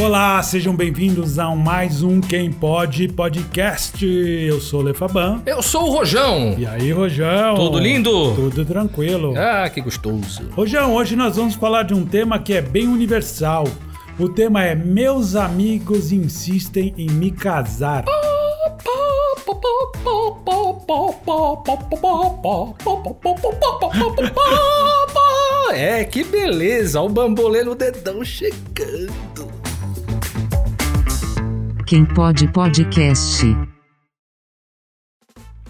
Olá, sejam bem-vindos a mais um Quem Pode Podcast. Eu sou o Lefaban. Eu sou o Rojão. E aí, Rojão? Tudo lindo? Tudo tranquilo. Ah, que gostoso. Rojão, hoje nós vamos falar de um tema que é bem universal. O tema é Meus amigos insistem em me casar. É, que beleza, o bambolê no dedão chegando. Quem pode podcast.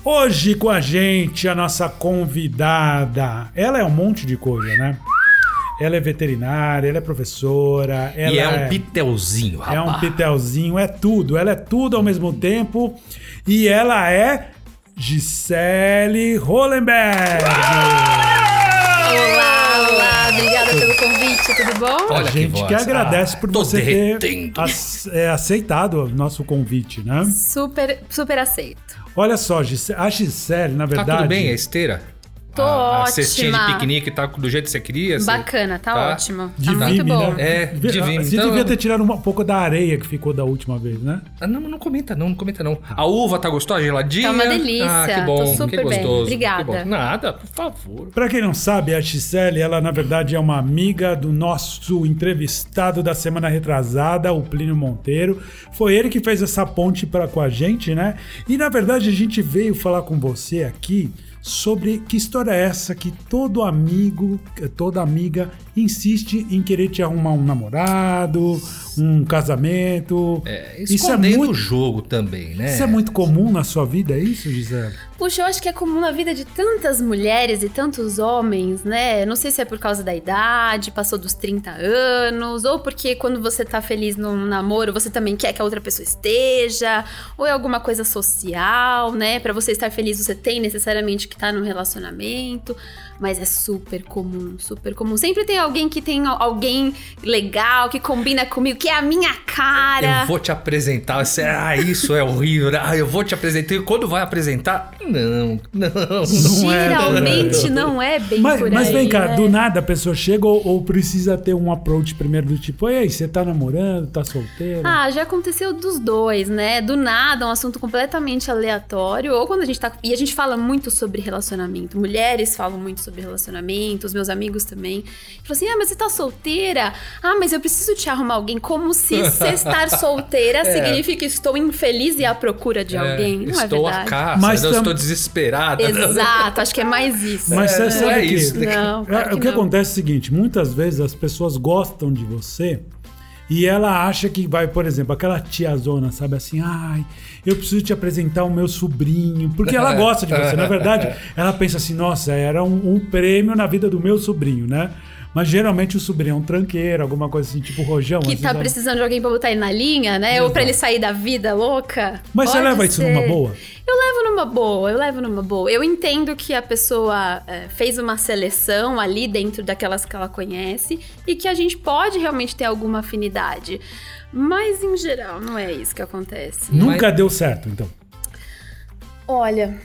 Hoje com a gente a nossa convidada. Ela é um monte de coisa, né? Ela é veterinária, ela é professora, ela e é um pitelzinho, rapaz. é um pitelzinho, é tudo. Ela é tudo ao mesmo tempo. E ela é Gisele Hollenberg. Olá, Olha a gente que que, agradece Ah, por você ter derretendo. ace- é, aceitado o nosso convite, né? Super, super aceito. Olha só, Gise- a Gisele, na Tá verdade. tudo bem a esteira? Tô a, a cestinha de ótima. piquenique tá do jeito que você queria? Bacana, tá, Tá? ótimo. Tá Divine, muito bom. né? É, divino. Você Então- devia ter tirado um pouco da areia que ficou da última vez, né? Ah, não, não comenta não, não comenta não. A uva tá gostosa, geladinha? Tá uma delícia, Ah, que tô bom, super que bem. gostoso. Obrigada. que bom. Nada, por favor. Pra quem não sabe, a Gisele, ela na verdade é uma amiga do nosso entrevistado da semana retrasada, o Plínio Monteiro. Foi ele que fez essa ponte para com a gente, né? E na verdade a gente veio falar com você aqui sobre que história é essa que todo amigo, toda amiga insiste em querer te arrumar um namorado, um casamento. É, isso é muito, jogo também, né? isso é muito comum na sua vida, é isso, Gisele? Puxa, eu acho que é comum na vida de tantas mulheres e tantos homens, né? Não sei se é por causa da idade, passou dos 30 anos, ou porque quando você tá feliz num namoro, você também quer que a outra pessoa esteja, ou é alguma coisa social, né? Pra você estar feliz, você tem necessariamente que estar num relacionamento, mas é super comum, super comum. Sempre tem alguém que tem al- alguém legal, que combina comigo, que é a minha cara. Eu vou te apresentar. Você, ah, isso é horrível. Ah, eu vou te apresentar. E quando vai apresentar? Não, não. Não é, Geralmente não é bem Mas, por mas aí, vem cá, né? do nada a pessoa chega ou, ou precisa ter um approach primeiro do tipo, ei, você tá namorando, tá solteiro? Ah, já aconteceu dos dois, né? Do nada, um assunto completamente aleatório. Ou quando a gente tá. E a gente fala muito sobre relacionamento. Mulheres falam muito sobre relacionamento, os meus amigos também. Falam assim: ah, mas você tá solteira? Ah, mas eu preciso te arrumar alguém. Como se você estar solteira significa que estou infeliz e à procura de É, alguém. Não estou é a verdade? caça, Mas eu tam- estou desesperada. Exato, acho que é mais isso. Mas você não sabe é que, isso, né? Não, claro É, o que não. acontece é o seguinte, muitas vezes as pessoas gostam de você e ela acha que vai, por exemplo, aquela tiazona, sabe assim, ai, eu preciso te apresentar o meu sobrinho, porque ela gosta de você. Na verdade, ela pensa assim, nossa, era um, um prêmio na vida do meu sobrinho, né? Mas geralmente o sobrinho é um tranqueiro, alguma coisa assim, tipo rojão. Que tá sabe? precisando de alguém pra botar ele na linha, né? Ou pra ele sair da vida louca. Mas você Pode leva isso ser. numa boa? Eu levo numa boa, eu levo numa boa. Eu entendo que a pessoa é, fez uma seleção ali dentro daquelas que ela conhece e que a gente pode realmente ter alguma afinidade. Mas em geral, não é isso que acontece. Nunca deu certo, então. Olha,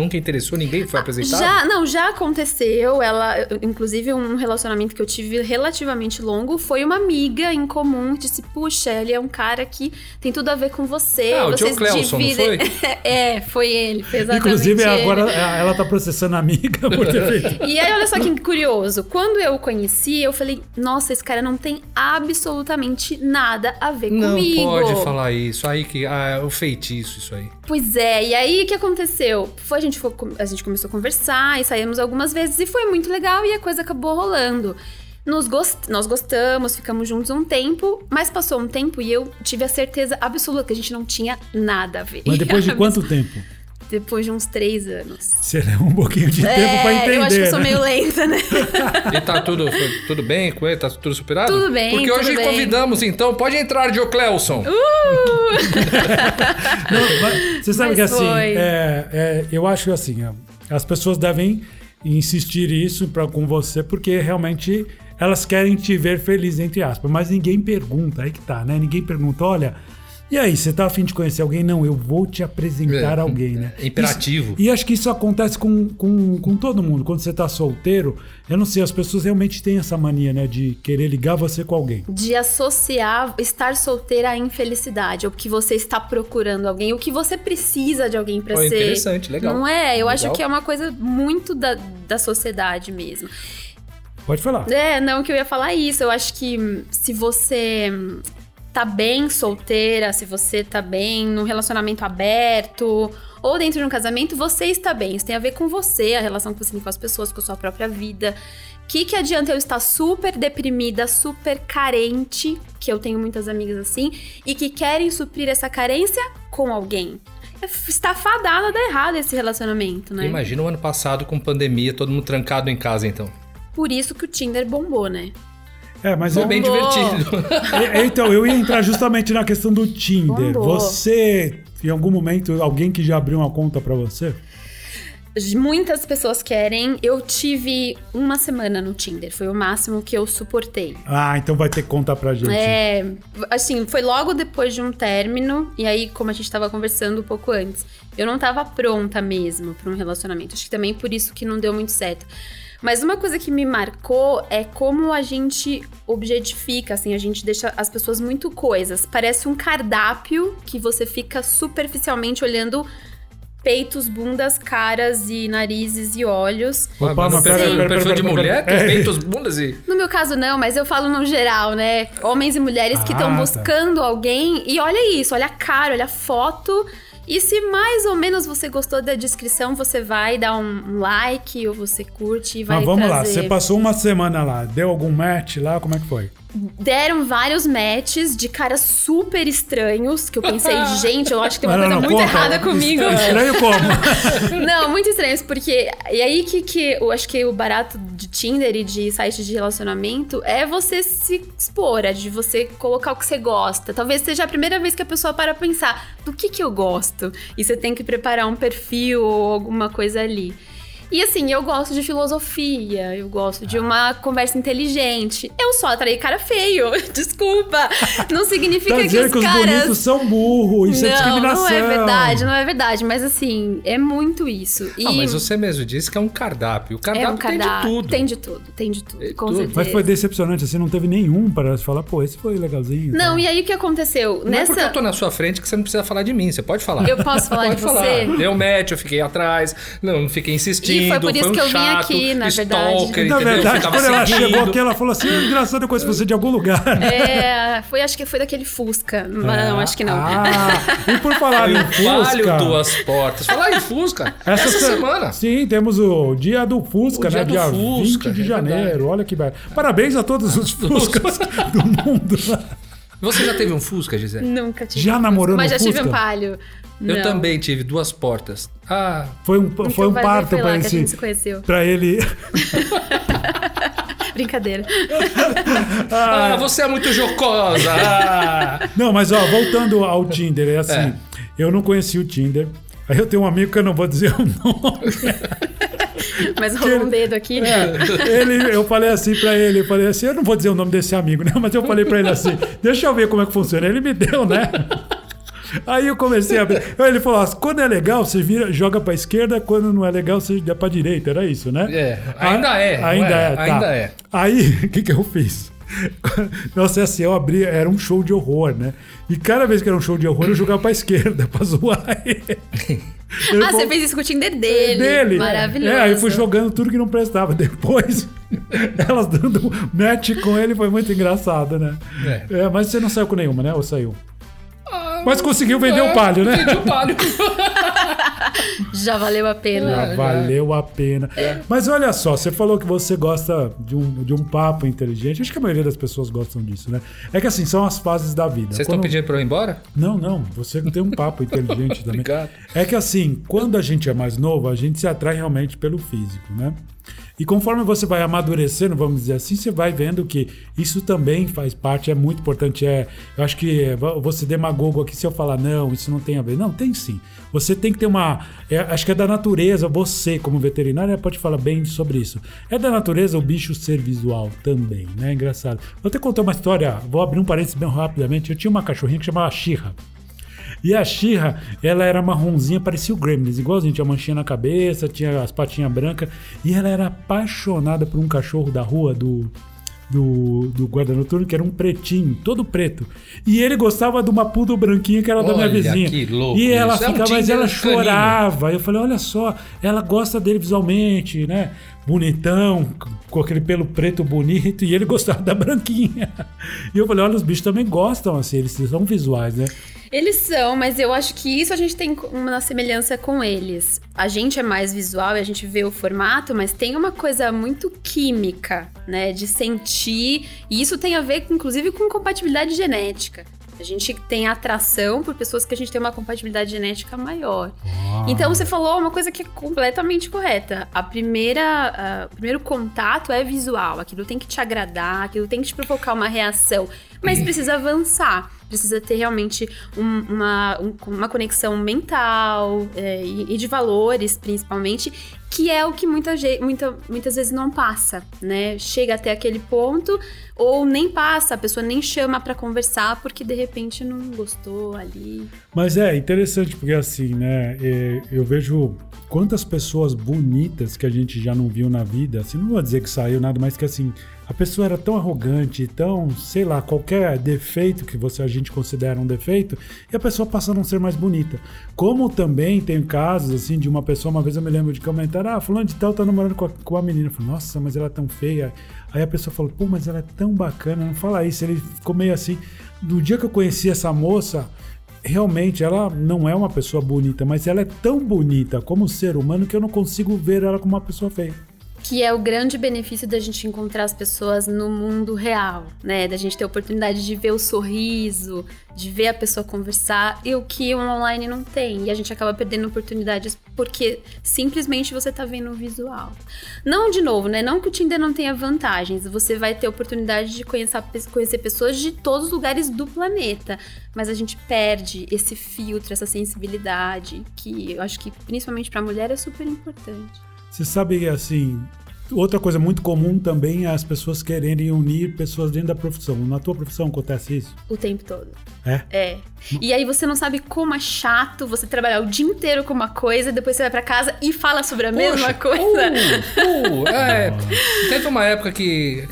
Nunca interessou ninguém, foi apresentado? Já, não, já aconteceu. Ela, inclusive, um relacionamento que eu tive relativamente longo foi uma amiga em comum que disse: Puxa, ele é um cara que tem tudo a ver com você. Ah, o vocês Joe Clelson, não é, foi ele. Foi exatamente Inclusive, ele. agora ela tá processando a amiga por ter feito. E aí, olha só que curioso. Quando eu o conheci, eu falei: Nossa, esse cara não tem absolutamente nada a ver Não comigo. pode falar isso. Aí que. Ah, é o feitiço, isso aí. Pois é, e aí o que aconteceu? Foi, a, gente foi- a gente começou a conversar e saímos algumas vezes e foi muito legal e a coisa acabou rolando. Nos gost- nós gostamos, ficamos juntos um tempo, mas passou um tempo e eu tive a certeza absoluta que a gente não tinha nada a ver. Mas depois de quanto tempo? Depois de uns três anos. Você leva um pouquinho de tempo pra entender. eu acho que eu sou né? meio lenta, né? E tá tudo, tudo bem com ele? Tá tudo superado? Tudo bem, Porque tudo hoje bem. convidamos, então. Pode entrar, Joe Clelson. Não, mas você sabe Mas que assim, é, é, eu acho que assim, as pessoas devem insistir isso pra, com você, porque realmente elas querem te ver feliz, entre aspas. Mas ninguém pergunta, aí que tá, né? Ninguém pergunta, olha, E aí, você tá afim de conhecer alguém? Não, eu vou te apresentar É, alguém, né? é imperativo. Isso- e acho que isso acontece com, com, com todo mundo. Quando você tá solteiro, eu não sei, as pessoas realmente têm essa mania, né? De querer ligar você com alguém. De associar estar solteira à infelicidade, ou que você está procurando alguém, o que você precisa de alguém pra Pô, ser. interessante, legal. Não é? Eu acho Legal. que é uma coisa muito da, da sociedade mesmo. Pode falar. É, não, que eu ia falar isso. Eu acho que se você tá bem solteira, se você tá bem num relacionamento aberto ou dentro de um casamento, você está bem. Isso tem a ver com você, a relação que você tem com as pessoas, com a sua própria vida. Que que adianta eu estar super deprimida, super carente, que eu tenho muitas amigas assim, e que querem suprir essa carência com alguém? É Está fadada a dar errado esse relacionamento, né? Imagina o ano passado com pandemia, todo mundo trancado em casa, então. Por isso que o Tinder bombou, né? É, mas Foi eu, bem divertido. É, Então, eu ia entrar justamente na questão do Tinder. Bombou. Você, em algum momento, alguém que já abriu uma conta pra você? Muitas pessoas querem. Eu tive uma semana no Tinder, foi o máximo que eu suportei. Ah, então vai ter que contar pra gente. É, assim, foi logo depois de um término, e aí, como a gente tava conversando um pouco antes, eu não tava pronta mesmo pra um relacionamento. Acho que também por isso que não deu muito certo. Mas uma coisa que me marcou é como a gente objetifica, assim, a gente deixa as pessoas muito coisas. Parece um cardápio que você fica superficialmente olhando peitos, bundas, caras e narizes e olhos. Opa, mas pera, pera, perfil de mulher, tem É. peitos, bundas e... No meu caso, não, mas eu falo no geral, né? Homens e mulheres que Ah, estão tá. buscando alguém. E olha isso, olha a cara, olha a foto. E se mais ou menos você gostou da descrição, você vai dar um like ou você curte e vai Mas vamos lá, trazer. você passou uma semana lá, deu algum match lá? Como é que foi? Deram vários matches de caras super estranhos, que eu pensei, gente, eu acho que tem uma Não, coisa não, muito conta. errada comigo. Estranho como? Não, muito estranhos, porque. E aí que, que eu acho que o barato de Tinder e de sites de relacionamento é você se expor, é de você colocar o que você gosta. Talvez seja a primeira vez que a pessoa para pensar do que que eu gosto. E você tem que preparar um perfil ou alguma coisa ali. E assim, eu gosto de filosofia, eu gosto de uma conversa inteligente. Eu só atraí cara feio, desculpa. Não significa Tá que os que os caras bonitos são burros, isso é não, discriminação. não é verdade, não é verdade. Mas assim, é muito isso. E Ah, mas você mesmo disse que é um cardápio. O é cardápio, um cardápio. tem de tudo. Tem de tudo, tem de tudo, Tem com tudo. certeza. Mas foi decepcionante, assim, não teve nenhum para falar, pô, esse foi legalzinho. Não, tá? e aí o que aconteceu? Não é porque Nessa. eu tô na sua frente que você não precisa falar de mim. Você pode falar. Eu posso falar pode de falar. você? Deu match, eu fiquei atrás. Não, não fiquei insistindo. E foi por isso um que eu vim chato, aqui, na verdade. stalker, Na verdade, quando ela seguindo. chegou aqui, ela falou assim: engraçado, eu conheço você de algum lugar. É, foi, acho que foi daquele Fusca. Mas não, acho que não. Ah, e por falar Foi em Fusca. duas portas. Falar em Fusca. Essa, se- semana. Sim, temos o dia do Fusca, O dia né? do dia Fusca, 20 de é janeiro. verdade. Olha que belo. Parabéns a todos os Fuscas do mundo. Você já teve um Fusca, Gisele? Nunca tive. Já um namorou Mas já tive um palio. Eu Não. também tive duas portas. Ah, Foi um, Então foi um parto para que a esse. gente se conheceu. Pra ele. Brincadeira. ah, você é muito jocosa. Ah. Não, mas ó, voltando ao Tinder, é assim. É. Eu não conheci o Tinder. Aí eu tenho um amigo que eu não vou dizer o nome. Mas rolou um dedo aqui. É, ele, eu falei assim pra ele, eu falei assim, eu não vou dizer o nome desse amigo, né? Mas eu falei pra ele assim, deixa eu ver como é que funciona. Ele me deu, né? Aí eu comecei a ver. Aí Ele falou: assim, quando é legal, você vira, joga pra esquerda, quando não é legal, você dá pra direita. Era isso, né? É, ainda é, Ainda é? é, tá. Ainda é. Aí, o que, que eu fiz? Nossa, assim, eu abri, era um show de horror, né? E cada vez que era um show de horror, eu jogava pra esquerda, pra zoar ele. Ele Ah, falou- você fez isso com o Tinder dele. dele. Maravilhoso. É, aí eu fui jogando tudo que não prestava. Depois, elas dando match com ele foi muito engraçado, né? É. É, mas você não saiu com nenhuma, né? Ou saiu? Mas conseguiu vender o palio, né? Vendi o palio. Já valeu a pena. Ah, valeu a pena. Mas olha só, você falou que você gosta de um, de um papo inteligente. Acho que a maioria das pessoas gostam disso, né? É que assim, são as fases da vida. Vocês estão Quando- pedindo pra eu ir embora? Não, não. Você tem um papo inteligente também. Obrigado. É que assim, quando a gente é mais novo, a gente se atrai realmente pelo físico, né? E conforme você vai amadurecendo, vamos dizer assim, você vai vendo que isso também faz parte, é muito importante. É, eu acho que é, ser demagogo aqui se eu falar, não, isso não tem a ver. Não, tem sim. Você tem que ter uma. é, acho que é da natureza, você, como veterinária, pode falar bem sobre isso. É da natureza o bicho ser visual também, né? Engraçado. Vou até contar uma história, vou abrir um parênteses bem rapidamente. Eu tinha uma cachorrinha que chamava Xirra. E a Xirra, ela era marronzinha, parecia o Gremlins, igualzinho, tinha manchinha na cabeça, tinha as patinhas brancas. E ela era apaixonada por um cachorro da rua, do, do, do guarda noturno, que era um pretinho, todo preto. E ele gostava de uma poodle branquinha que era da minha Olha, vizinha. que louco e ela isso. É um ficava, mas ela canino. chorava. Eu falei, olha só, ela gosta dele visualmente, né? Bonitão, com aquele pelo preto bonito, e ele gostava da branquinha. E eu falei, olha, os bichos também gostam, assim, eles são visuais, né? Eles são, mas eu acho que isso a gente tem uma semelhança com eles. A gente é mais visual e a gente vê o formato, mas tem uma coisa muito química, né? De sentir. E isso tem a ver, inclusive, com compatibilidade genética. A gente tem atração por pessoas que a gente tem uma compatibilidade genética maior. Então você falou uma coisa que é completamente correta. A primeira, ah, o primeiro contato é visual. Aquilo tem que te agradar, aquilo tem que te provocar uma reação. Mas precisa avançar. Precisa ter realmente um- uma, um- uma conexão mental é, e, e de valores, principalmente, que é o que muita, muita, muitas vezes não passa, né? Chega até aquele ponto ou nem passa, a pessoa nem chama pra conversar porque de repente não gostou ali. Mas é interessante porque assim, né? é, Eu vejo quantas pessoas bonitas que a gente já não viu na vida. Assim, não vou dizer que saiu nada, mas que assim, a pessoa era tão arrogante, tão, sei lá, qualquer defeito que você a gente considera um defeito, e a pessoa passa a não ser mais bonita. Como também tem casos assim de uma pessoa, uma vez eu me lembro de comentar, ah, fulano de tal tá namorando com a, com a menina. Eu falei, nossa, mas ela é tão feia. Aí a pessoa falou, pô, mas ela é tão bacana, não fala isso. Ele ficou meio assim. No dia que eu conheci essa moça, realmente ela não é uma pessoa bonita, mas ela é tão bonita como ser humano que eu não consigo ver ela como uma pessoa feia. Que é o grande benefício da gente encontrar as pessoas no mundo real, né? Da gente ter a oportunidade de ver o sorriso, de ver a pessoa conversar, e o que o online não tem. E a gente acaba perdendo oportunidades porque simplesmente você tá vendo o visual. Não, de novo, né? Não que o Tinder não tenha vantagens. Você vai ter a oportunidade de conhecer, conhecer pessoas de todos os lugares do planeta. Mas a gente perde esse filtro, essa sensibilidade, que eu acho que principalmente pra mulher é super importante. Você sabe assim, outra coisa muito comum também é as pessoas quererem unir pessoas dentro da profissão. Na tua profissão acontece isso? O tempo todo. É? É. E aí você não sabe como é chato você trabalhar o dia inteiro com uma coisa, depois você vai pra casa e fala sobre a mesma Poxa, coisa. uh, uh, é, teve uma época que.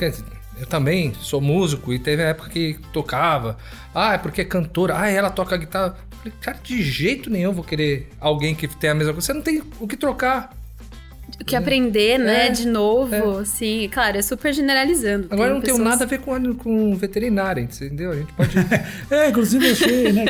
Eu também sou músico e teve a época que tocava. Ah, é porque é cantora. Ah, ela toca guitarra. Eu Falei, cara, de jeito nenhum eu vou querer alguém que tenha a mesma coisa. Você não tem o que trocar. O que aprender, né, É. de novo, sim. Claro, é super generalizando. Agora eu Tem não tenho pessoas- nada a ver com, com veterinária, entendeu? A gente pode. É, inclusive eu achei, né?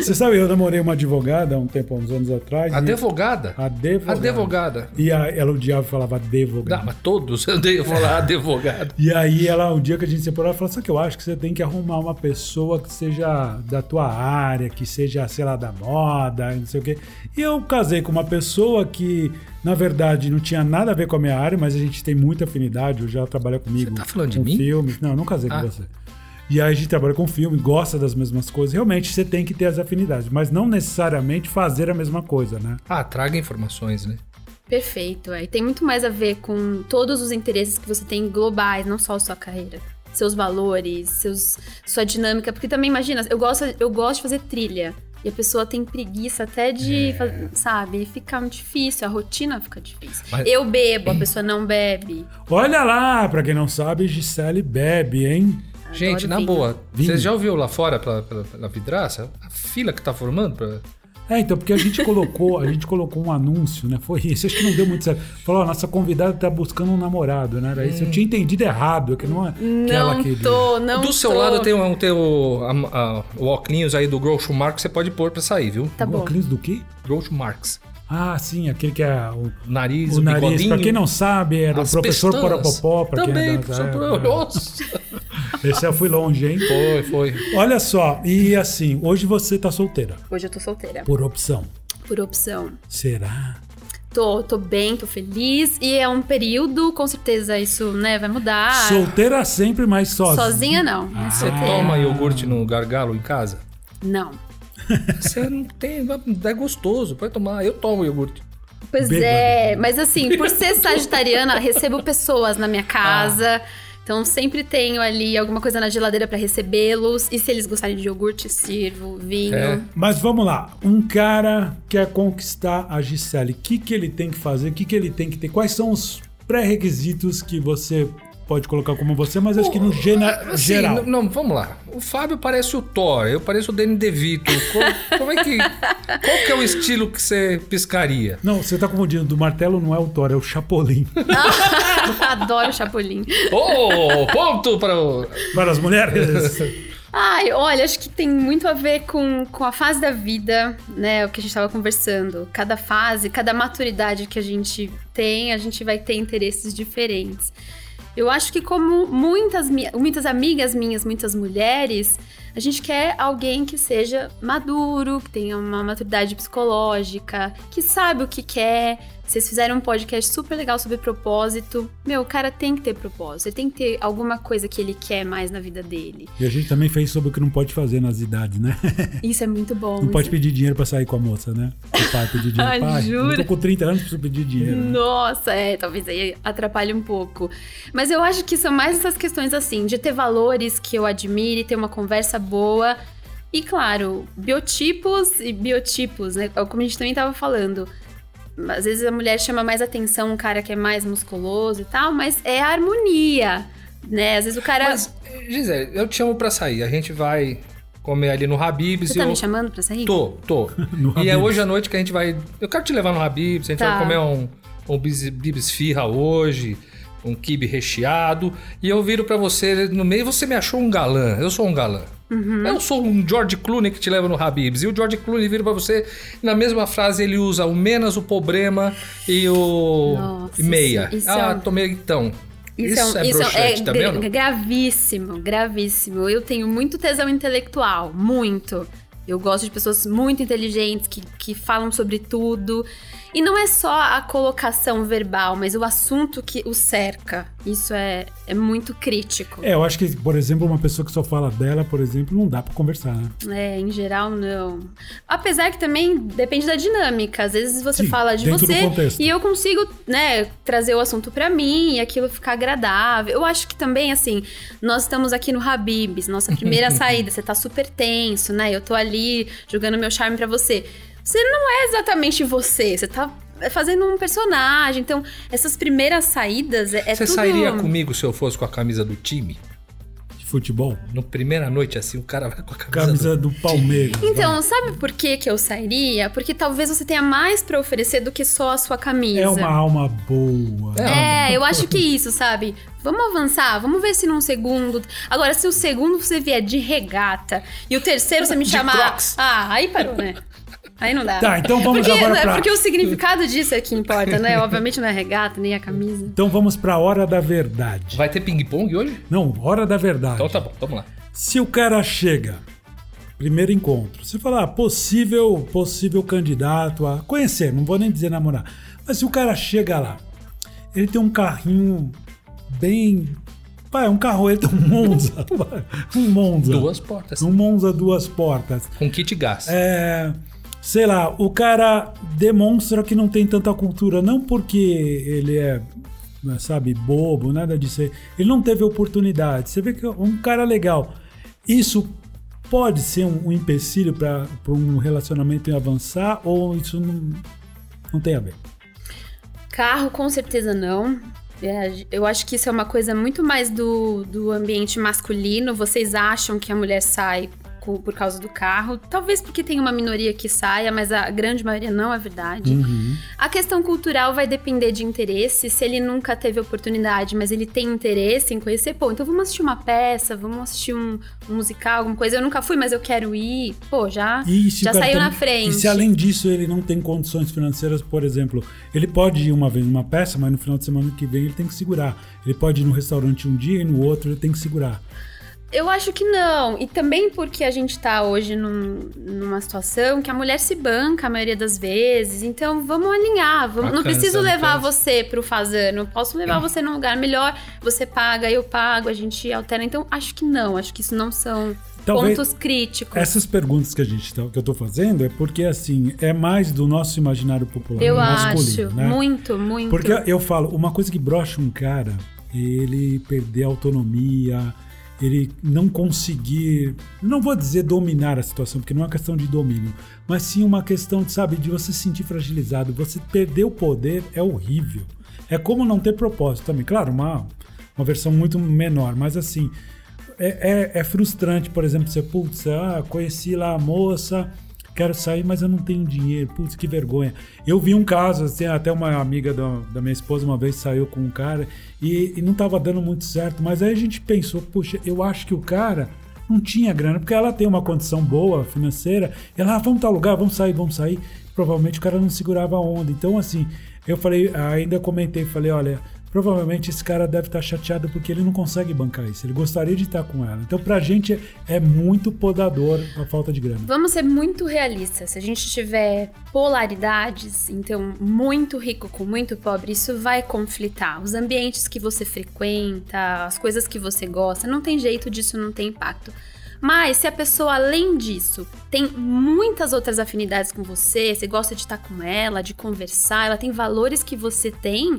Você sabe, eu namorei uma advogada há um tempo, há uns anos atrás. e- Advogada? Advogada. Advogada. E a, ela odiava e falava Não, advogada. mas todos eu dei falar advogado. E aí ela, um dia que a gente se separou, ela falou, sabe o que eu acho? Que você tem que arrumar uma pessoa que seja da tua área, que seja, sei lá, da moda, não sei o quê. E eu casei com uma pessoa que, na verdade, não tinha nada a ver com a minha área, mas a gente tem muita afinidade, hoje ela trabalha comigo. Você tá falando de com mim? filmes. Não, eu não casei Ah. com você. E aí a gente trabalha com filme, gosta das mesmas coisas. Realmente você tem que ter as afinidades, mas não necessariamente fazer a mesma coisa, né? Ah, traga informações, né? Perfeito, é. E tem muito mais a ver com todos os interesses que você tem globais, não só a sua carreira. Seus valores, seus, sua dinâmica. Porque também, imagina, eu gosto, eu gosto de fazer trilha. E a pessoa tem preguiça até de, faz- sabe, fica muito difícil, a rotina fica difícil. Mas- Eu bebo, a pessoa não bebe. Olha lá, pra quem não sabe, Gisele bebe, hein? Gente, Adoro na vinho. boa, Vinho. você já ouviu lá fora pela, pela, pela vidraça? A fila que tá formando pra. É, então, porque a gente colocou, a gente colocou um anúncio, né? Foi isso, acho que não deu muito certo. Falou, ó, nossa convidada tá buscando um namorado, né? Era isso. Eu tinha entendido errado, é que não é que ela Não queria. tô, não Do seu tô. lado tem, um, tem o, a- a- o óculos aí do Groucho Marx que você pode pôr pra sair, viu? Tá bom. Óculos do quê? Groucho Marx. Ah, sim, aquele que é o, O nariz, o o, nariz. Pra quem não sabe, era as o professor pestanas. Poropopó. Pra quem Também, é da- professor é, Poropopó. É. Esse eu fui longe, hein? Foi, foi. Olha só, e assim, hoje você tá solteira. Hoje eu tô solteira. Por opção. Por opção. Será? Tô, tô bem, tô feliz. E é um período, com certeza isso, né, vai mudar. Solteira sempre, mas sozinha. Sozinha não. mas Você solteira. toma iogurte no gargalo em casa? Não. Você não tem. É gostoso, pode tomar. Eu tomo iogurte. Pois Bêbado. é, mas assim, por ser sagitariana, recebo pessoas na minha casa. Então sempre tenho ali alguma coisa na geladeira pra recebê-los. E se eles gostarem de iogurte, sirvo, vinho. É. Mas vamos lá, um cara quer conquistar a Gisele, o que, que ele tem que fazer? O que, que ele tem que ter? Quais são os pré-requisitos que você pode colocar como você, mas acho que no gena- Assim, geral. n- Não, vamos lá. O Fábio parece o Thor, eu pareço o Danny DeVito. Co- Como é que. Qual que é o estilo que você piscaria? Não, você tá confundindo. Do martelo não é o Thor, é o Chapolin. Adoro Chapolin. Oh, ponto para o. Para as mulheres. Ai, olha, acho que tem muito a ver com, com a fase da vida, né? O que a gente estava conversando. Cada fase, cada maturidade que a gente tem, a gente vai ter interesses diferentes. Eu acho que, como muitas, muitas amigas minhas, muitas mulheres, a gente quer alguém que seja maduro, que tenha uma maturidade psicológica, que sabe o que quer. Vocês fizeram um podcast super legal sobre propósito. Meu, o cara tem que ter propósito, ele tem que ter alguma coisa que ele quer mais na vida dele. e a gente também fez sobre o que não pode fazer nas idades, né? Isso é muito bom. Não pode isso- pedir dinheiro pra sair com a moça, né? O pai pedir dinheiro. Ai, pai, eu jura? tô com 30 anos, preciso pedir dinheiro. né? Nossa, é, talvez aí atrapalhe um pouco. Mas eu acho que são mais essas questões assim, de ter valores que eu admire, ter uma conversa boa. E claro, biotipos e biotipos, né? Como a gente também tava falando. Às vezes a mulher chama mais atenção um cara que é mais musculoso e tal, mas é a harmonia, né? Às vezes o cara. Mas, Gisele, eu te chamo pra sair. A gente vai comer ali no Habib's Você e tá eu... me chamando pra sair? Tô, tô. No e é hoje à noite que a gente vai. Eu quero te levar no Habib's, a gente Tá. vai comer um, um bis- bibis firra hoje, um kibe recheado. E eu viro pra você no meio, você me achou um galã. Eu sou um galã. Uhum. Eu sou um George Clooney que te leva no Habib's. E o George Clooney vira pra você, na mesma frase ele usa o menos, o problema e o. Nossa, e meia. isso- isso ah, é um- tomei então. Isso, um- é broxante, tá gra- vendo? gravíssimo, gravíssimo. Eu tenho muito tesão intelectual, muito. Eu gosto de pessoas muito inteligentes, que, que falam sobre tudo. E não é só a colocação verbal, mas o assunto que o cerca. Isso é, é muito crítico. É, eu acho que, por exemplo, uma pessoa que só fala dela, por exemplo, não dá pra conversar, né? É, em geral, não. Apesar que também depende da dinâmica. Às vezes você Sim, fala de você e eu consigo, né, trazer o assunto pra mim e aquilo ficar agradável. Eu acho que também, assim, nós estamos aqui no Habibs, nossa primeira saída. Você tá super tenso, né? Eu tô ali jogando meu charme pra você. Você não é exatamente você, você tá fazendo um personagem. Então, essas primeiras saídas é, é Você tudo... sairia comigo se eu fosse com a camisa do time? De futebol. No primeira noite, assim, o cara vai com a camisa, Camisa do... do Palmeiras. Então, sabe por que, que eu sairia? Porque talvez você tenha mais pra oferecer do que só a sua camisa. É uma alma boa. É, eu acho que isso, sabe? Vamos avançar, vamos ver se num segundo. Agora, se o segundo você vier de regata e o terceiro você me chamar. Crocs. Ah, aí parou, né? Aí não dá. Tá, então vamos porque, agora né, pra- Porque o significado disso é que importa, né? Obviamente não é a regata, nem a camisa. Então vamos pra hora da verdade. Vai ter ping-pong hoje? Não, hora da verdade. Então tá bom, vamos lá. Se o cara chega, primeiro encontro, você fala, ah, possível, possível candidato a conhecer, não vou nem dizer namorar, mas se o cara chega lá, ele tem um carrinho bem. Vai, um carro, ele tem um Monza. um Monza. Duas portas. Um Monza duas portas. Com kit gás. É, sei lá, o cara demonstra que não tem tanta cultura, não porque ele é, né, sabe, bobo, nada disso. Ele não teve oportunidade. Você vê que é um cara legal. Isso pode ser um, um empecilho para um relacionamento avançar ou isso não, não tem a ver? Carro, com certeza não. É, eu acho que isso é uma coisa muito mais do, do ambiente masculino. Vocês acham que a mulher sai por causa do carro? Talvez porque tem uma minoria que saia, mas a grande maioria não é verdade. Uhum. A questão cultural vai depender de interesse. Se ele nunca teve oportunidade, mas ele tem interesse em conhecer, pô, então vamos assistir uma peça, vamos assistir um, um musical, alguma coisa. Eu nunca fui, mas eu quero ir. Pô, já, E se o já saiu tem- na frente. E se além disso ele não tem condições financeiras, por exemplo, ele pode ir uma vez numa peça, mas no final de semana que vem ele tem que segurar. Ele pode ir no restaurante um dia e no outro ele tem que segurar. Eu acho que não. E também porque a gente tá hoje num- numa situação que a mulher se banca a maioria das vezes. Então vamos alinhar. Vamos, não preciso levar diferença. você pro fazano. Eu Posso levar você num lugar melhor. Você paga, eu pago, a gente altera. Então acho que não. Acho que isso não são Talvez pontos críticos. Essas perguntas que a gente tá, que eu tô fazendo é porque assim, é mais do nosso imaginário popular eu masculino, acho. né? Muito, muito. Porque eu falo, uma coisa que brocha um cara ele perder a autonomia, ele não conseguir, não vou dizer dominar a situação, porque não é uma questão de domínio, mas sim uma questão de, sabe, de você se sentir fragilizado. Você perder o poder é horrível. É como não ter propósito também. Claro, uma, uma versão muito menor, mas assim, é, é, é frustrante, por exemplo, você, putz, ah, conheci lá a moça, quero sair, mas eu não tenho dinheiro, putz, que vergonha. Eu vi um caso, assim, até uma amiga da, da minha esposa uma vez saiu com um cara e, e não estava dando muito certo, mas aí a gente pensou, puxa, eu acho que o cara não tinha grana, porque ela tem uma condição boa financeira, ela, ah, vamos tal lugar, vamos sair, vamos sair. Provavelmente o cara não segurava a onda. Então, assim, eu falei, ainda comentei, falei, olha, provavelmente esse cara deve estar chateado porque ele não consegue bancar isso. Ele gostaria de estar com ela. Então, pra gente é muito podador a falta de grana. Vamos ser muito realistas. Se a gente tiver polaridades, então muito rico com muito pobre, isso vai conflitar. Os ambientes que você frequenta, as coisas que você gosta, não tem jeito disso não ter impacto. Mas se a pessoa, além disso, tem muitas outras afinidades com você, você gosta de estar com ela, de conversar, ela tem valores que você tem,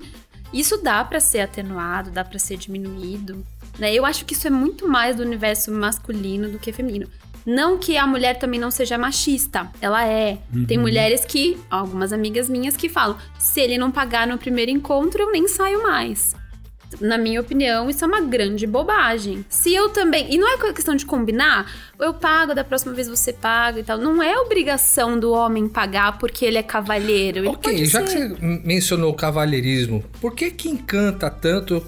isso dá para ser atenuado, dá para ser diminuído. Né? Eu acho que isso é muito mais do universo masculino do que feminino. Não que a mulher também não seja machista, ela é. Uhum. Tem mulheres que, algumas amigas minhas que falam: se ele não pagar no primeiro encontro, eu nem saio mais na minha opinião, isso é uma grande bobagem. Se eu também. E não é questão de combinar, eu pago, da próxima vez você paga e tal. Não é obrigação do homem pagar porque ele é cavalheiro. Ele ok, já ser. que você mencionou o cavalheirismo, por que que encanta tanto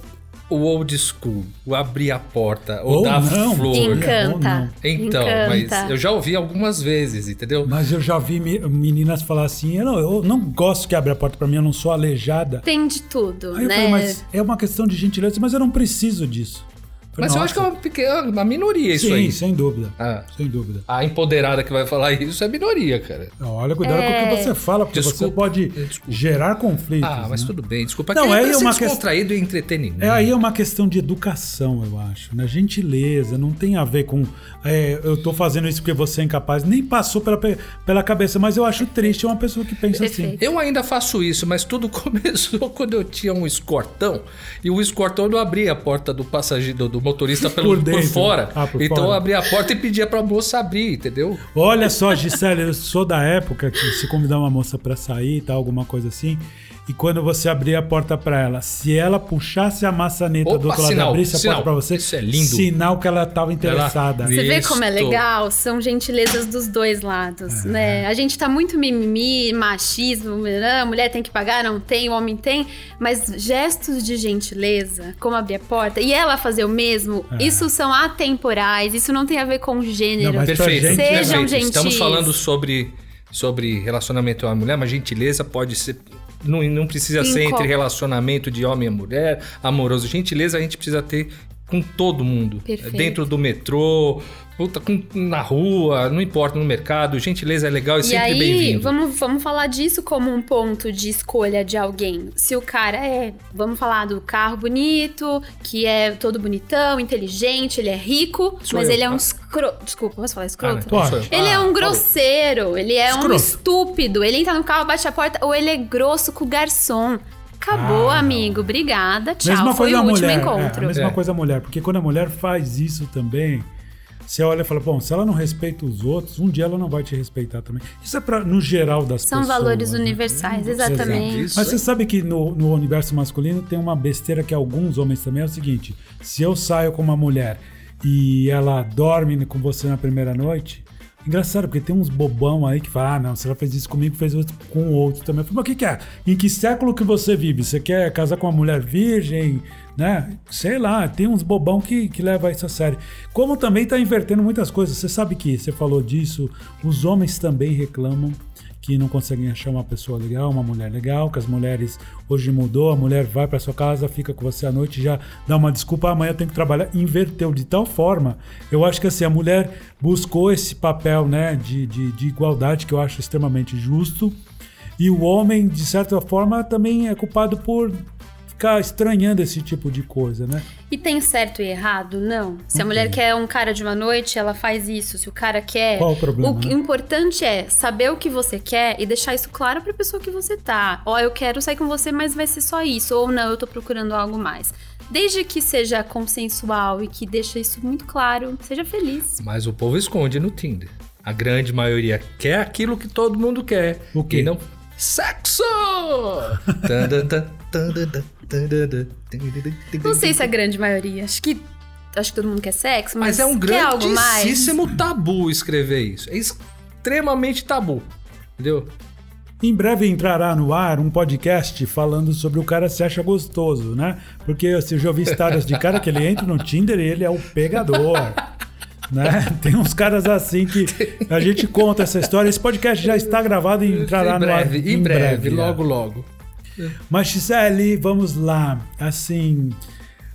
o old school, o abrir a porta, o Ou dar não. flor. Encanta. Então, Encanta. mas eu já ouvi algumas vezes, entendeu? Mas eu já vi me- meninas falar assim: eu não, eu não gosto que abra a porta pra mim, eu não sou aleijada. Tem de tudo, Aí eu né? falei, mas é uma questão de gentileza, mas eu não preciso disso. Mas eu acho que é "Nossa." uma pequena, uma minoria isso Sim, aí. sem dúvida. Ah. Sem dúvida. A empoderada que vai falar isso é minoria, cara. Olha, cuidado com o que você fala, porque você Desculpa, pode desculpa. gerar conflitos. Ah, mas né? tudo bem, desculpa. Não, é é uma descontraído e entretenimento. É aí é uma questão de educação, eu acho, né? Gentileza, não tem a ver com é, eu tô fazendo isso porque você é incapaz, nem passou pela, pela cabeça, mas eu acho triste uma pessoa que pensa assim. Eu ainda faço isso, mas tudo começou quando eu tinha um escortão e o escortão não abria a porta do passageiro, do, do motorista pelo, Por por, fora. Ah, por então fora. eu abria a porta e pedia pra moça abrir, entendeu? Olha só, Gisele, eu sou da época que se convidar uma moça pra sair, tal, alguma coisa assim, e quando você abrir a porta pra ela, se ela puxasse a maçaneta Opa, do outro lado e sinal, abrisse a sinal. porta pra você, Isso é lindo. sinal que ela tava interessada. Ela- Você vê como é legal? São gentilezas dos dois lados, né? A gente tá muito mimimi, machismo, né? a mulher tem que pagar, não tem, o homem tem, mas gestos de gentileza, como abrir a porta, e ela fazer o mesmo, isso são atemporais, isso não tem a ver com gênero. Não, Perfeito, gente- Sejam perfeito. Estamos gentis. falando sobre, sobre relacionamento homem-mulher, mas gentileza pode ser. Não, não precisa Em ser entre relacionamento de homem e mulher, amoroso. Gentileza a gente precisa ter com todo mundo. Perfeito. Dentro do metrô, puta, com- na rua, não importa, no mercado. Gentileza é legal e, E sempre aí, bem-vindo. vamos, vamos falar disso como um ponto de escolha de alguém. Se o cara é, vamos falar do carro bonito, que é todo bonitão, inteligente, ele é rico, Sou mas eu, ele é um tá? escro... Desculpa, posso falar Ah, escroto? então sou eu. Ele é Ah, um falou. grosseiro, ele é um Escroto. estúpido, ele entra no carro, bate a porta, ou ele é grosso com o garçom. Acabou, Ah, amigo. Obrigada. Tchau. Mesma Foi o último mulher. encontro. É, a mesma É. coisa a mulher, porque quando a mulher faz isso também, você olha e fala, bom, se ela não respeita os outros, um dia ela não vai te respeitar também. Isso é pra, no geral das São pessoas. valores né? universais, exatamente. Isso Mas aí. você sabe que no, no universo masculino tem uma besteira que alguns homens também é o seguinte: se eu saio com uma mulher e ela dorme com você na primeira noite. Engraçado, porque tem uns bobão aí que fala: ah, não, se ela fez isso comigo, fez outro com outro também. Eu falo, mas o que, que é? Em que século que você vive? Você quer casar com uma mulher virgem? Né? Sei lá, tem uns bobão que, que leva isso a sério. Como também tá invertendo muitas coisas. Você sabe que você falou disso, os homens também reclamam que não conseguem achar uma pessoa legal, uma mulher legal, que as mulheres hoje mudou, a mulher vai para sua casa, fica com você à noite, já dá uma desculpa, "Ah, amanhã tenho que trabalhar, inverteu de tal forma. Eu acho que assim, a mulher buscou esse papel, né, de, de, de igualdade que eu acho extremamente justo. E o homem, de certa forma, também é culpado por ficar estranhando esse tipo de coisa, né? E tem certo e errado? Não. Se a Não mulher quer um cara de uma noite, ela faz isso. Se o cara quer. Qual o problema, que- né? importante é saber o que você quer e deixar isso claro pra pessoa que você tá. Ó, eu quero sair com você, mas vai ser só isso. Ou não, eu tô procurando algo mais. Desde que seja consensual e que deixe isso muito claro, seja feliz. Mas o povo esconde no Tinder. A grande maioria quer aquilo que todo mundo quer. O quê? E não... Sexo! Tan, tan, tan, tan, tan, Não sei se é a grande maioria. Acho que acho que todo mundo quer sexo, mas, Mas é um grandíssimo tabu escrever isso. É extremamente tabu. Entendeu? Em breve entrará no ar um podcast falando sobre o cara se acha gostoso, né? Porque eu já ouvi histórias de cara que ele entra no Tinder e ele é o pegador. Né? Tem uns caras assim que a gente conta essa história. Esse podcast já está gravado e entrará em no ar breve, em breve, é. logo, Mas Gisele, vamos lá. Assim,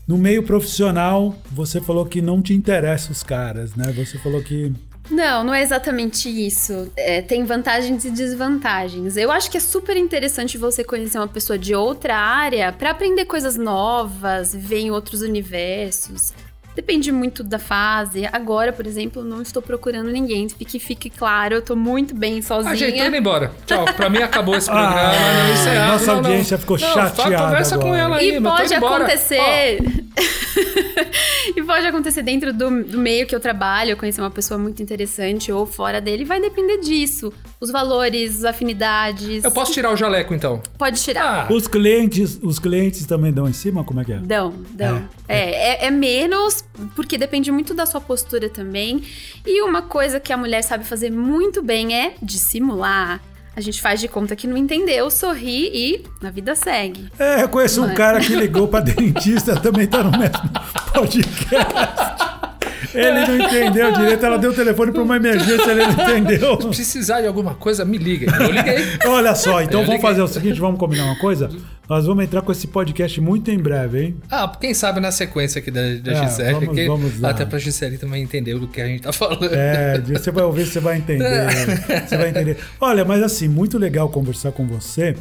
no meio profissional, você falou que não te interessa os caras, né? Você falou que Não, não é exatamente isso. É, tem vantagens e desvantagens. Eu acho que é super interessante você conhecer uma pessoa de outra área pra aprender coisas novas, ver em outros universos. Depende muito da fase. Agora, por exemplo, eu não estou procurando ninguém. Que fique claro, eu tô muito bem sozinha. A gente tá indo embora. Tchau. Pra mim acabou esse programa. Ah, não, encerrado. nossa Não, não. audiência ficou Não, chateada Conversa com agora. ela aí, E pode acontecer. e pode acontecer dentro do, do meio que eu trabalho, eu conhecer uma pessoa muito interessante ou fora dele, vai depender disso. Os valores, as afinidades. Eu posso tirar o jaleco, então? Pode tirar. Ah, os clientes, os clientes também dão em cima? Como é que é? Dão, dão. É, é, é menos, porque depende muito da sua postura também. E uma coisa que a mulher sabe fazer muito bem é dissimular. A gente faz de conta que não entendeu, sorri e a vida segue. É, eu conheço um Não é? cara que ligou pra dentista, também tá no mesmo podcast. Ele não entendeu direito, ela deu o telefone pra uma emergência, ele não entendeu. se precisar de alguma coisa, me liga. Eu liguei. Olha só, então Eu vamos liguei. fazer o seguinte, vamos combinar uma coisa? Nós vamos entrar com esse podcast muito em breve, hein? Ah, quem sabe na sequência aqui da, da É, Gisele. vamos- que- vamos lá. até pra Gisele também entender do que a gente tá falando. É, você vai ouvir, você vai entender. Você vai entender. Olha, mas assim, muito legal conversar com você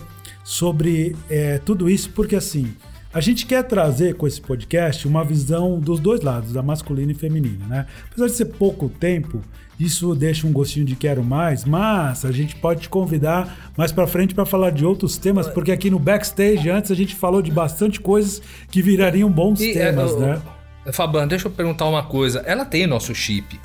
sobre é, tudo isso, porque assim, a gente quer trazer com esse podcast uma visão dos dois lados, da masculina e feminina, né? Apesar de ser pouco tempo, isso deixa um gostinho de quero mais, mas a gente pode te convidar mais pra frente para falar de outros temas, porque aqui no backstage antes a gente falou de bastante coisas que virariam bons E, temas, é, o- né? Faban, deixa eu perguntar uma coisa. Ela tem o nosso chip.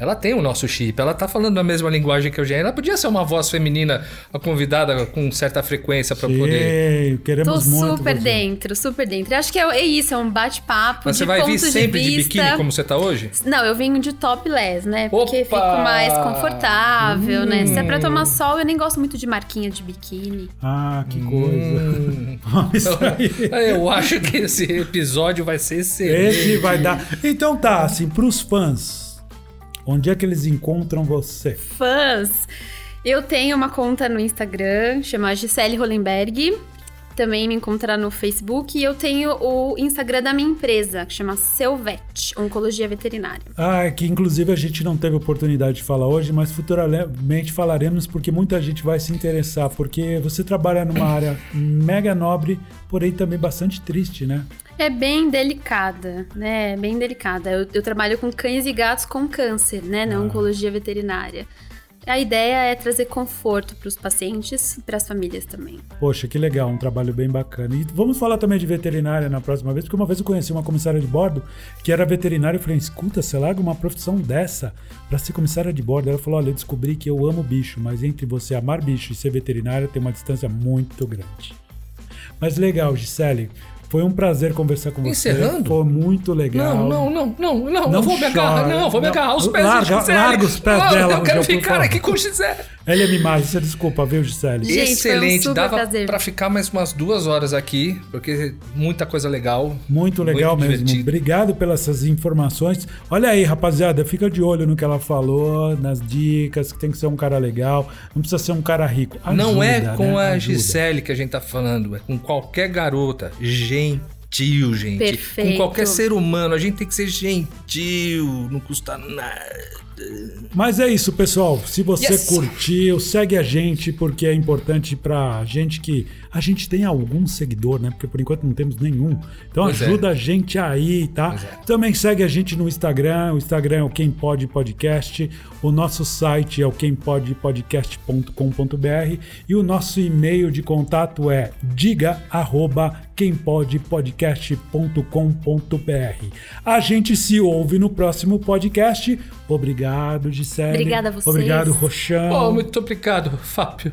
Ela tem o nosso chip. Ela tá falando a mesma linguagem que eu já. Ela podia ser uma voz feminina, a convidada com certa frequência pra poder. Queremos Tô muito. super você. dentro, super dentro. Eu acho que é, é isso, é um bate-papo. Mas de você vai vir sempre de, vista. biquíni como você tá hoje? Não, eu venho de topless, né? Porque Opa! fico mais confortável, né? Se é pra Hum. tomar sol, eu nem gosto muito de marquinha de biquíni. Ah, que coisa. Hum. Vamos sair. Eu acho que esse episódio vai ser excelente. Esse vai dar. Então tá, assim, pros fãs, onde é que eles encontram você? Fãs. Eu tenho uma conta no Instagram, chama Gisele Hollenberg. Também me encontrar no Facebook. E eu tenho o Instagram da minha empresa, que chama Selvet, Oncologia Veterinária. Ah, que inclusive a gente não teve oportunidade de falar hoje, mas futuramente falaremos porque muita gente vai se interessar, porque você trabalha numa área mega nobre, porém também bastante triste, né? É bem delicada, né? É bem delicada. Eu, eu trabalho com cães e gatos com câncer, né? Na oncologia veterinária. A ideia é trazer conforto para os pacientes e para as famílias também. Poxa, que legal, um trabalho bem bacana. E vamos falar também de veterinária na próxima vez, porque uma vez eu conheci uma comissária de bordo que era veterinária. Eu falei, escuta, você larga uma profissão dessa para ser comissária de bordo. Ela falou, olha, eu descobri que eu amo bicho, mas entre você amar bicho e ser veterinária tem uma distância muito grande. Mas legal, Gisele. Foi um prazer conversar com você. Encerrando? Foi muito legal. Não, não, não, não, não, Não eu vou me agarrar, chora. não, vou me agarrar aos pés Larga- de Gisele. larga os pés Não, dela, Eu quero ficar aqui com Gisele. Ela é mimada, você desculpa, viu, Gisele? Gente, foi um Excelente, super dava prazer. pra ficar mais umas duas horas aqui, porque muita coisa legal. Muito legal Muito mesmo. divertido. Obrigado pelas essas informações. Olha aí, rapaziada, fica de olho no que ela falou, nas dicas, que tem que ser um cara legal, não precisa ser um cara rico. não é Ajuda, com né? a Ajuda. Gisele que a gente tá falando, é com qualquer garota. Gentil, gente. Perfeito. Com qualquer ser humano. A gente tem que ser gentil, não custa nada. Mas é isso, pessoal. Se você Yes. curtiu, segue a gente, porque é importante pra gente que a gente tenha algum seguidor, né? Porque por enquanto não temos nenhum. Então Pois é. ajuda a gente aí, tá? É. Também segue a gente no Instagram. O Instagram é o Quem Pode Podcast. O nosso site é o quempodepodcast.com.br e o nosso e-mail de contato é diga arroba quempodepodcast.com.br. A gente se ouve no próximo podcast. Obrigado, Gisele. Obrigada a vocês. Obrigado, Roxão. Oh, muito obrigado, Fábio.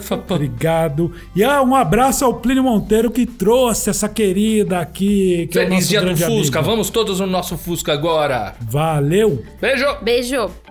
Fábio. Obrigado. E ah, um abraço ao Plínio Monteiro que trouxe essa querida aqui. Que é o Feliz nosso dia do Fusca. amigo. Vamos todos no nosso Fusca agora. Valeu! Beijo! Beijo!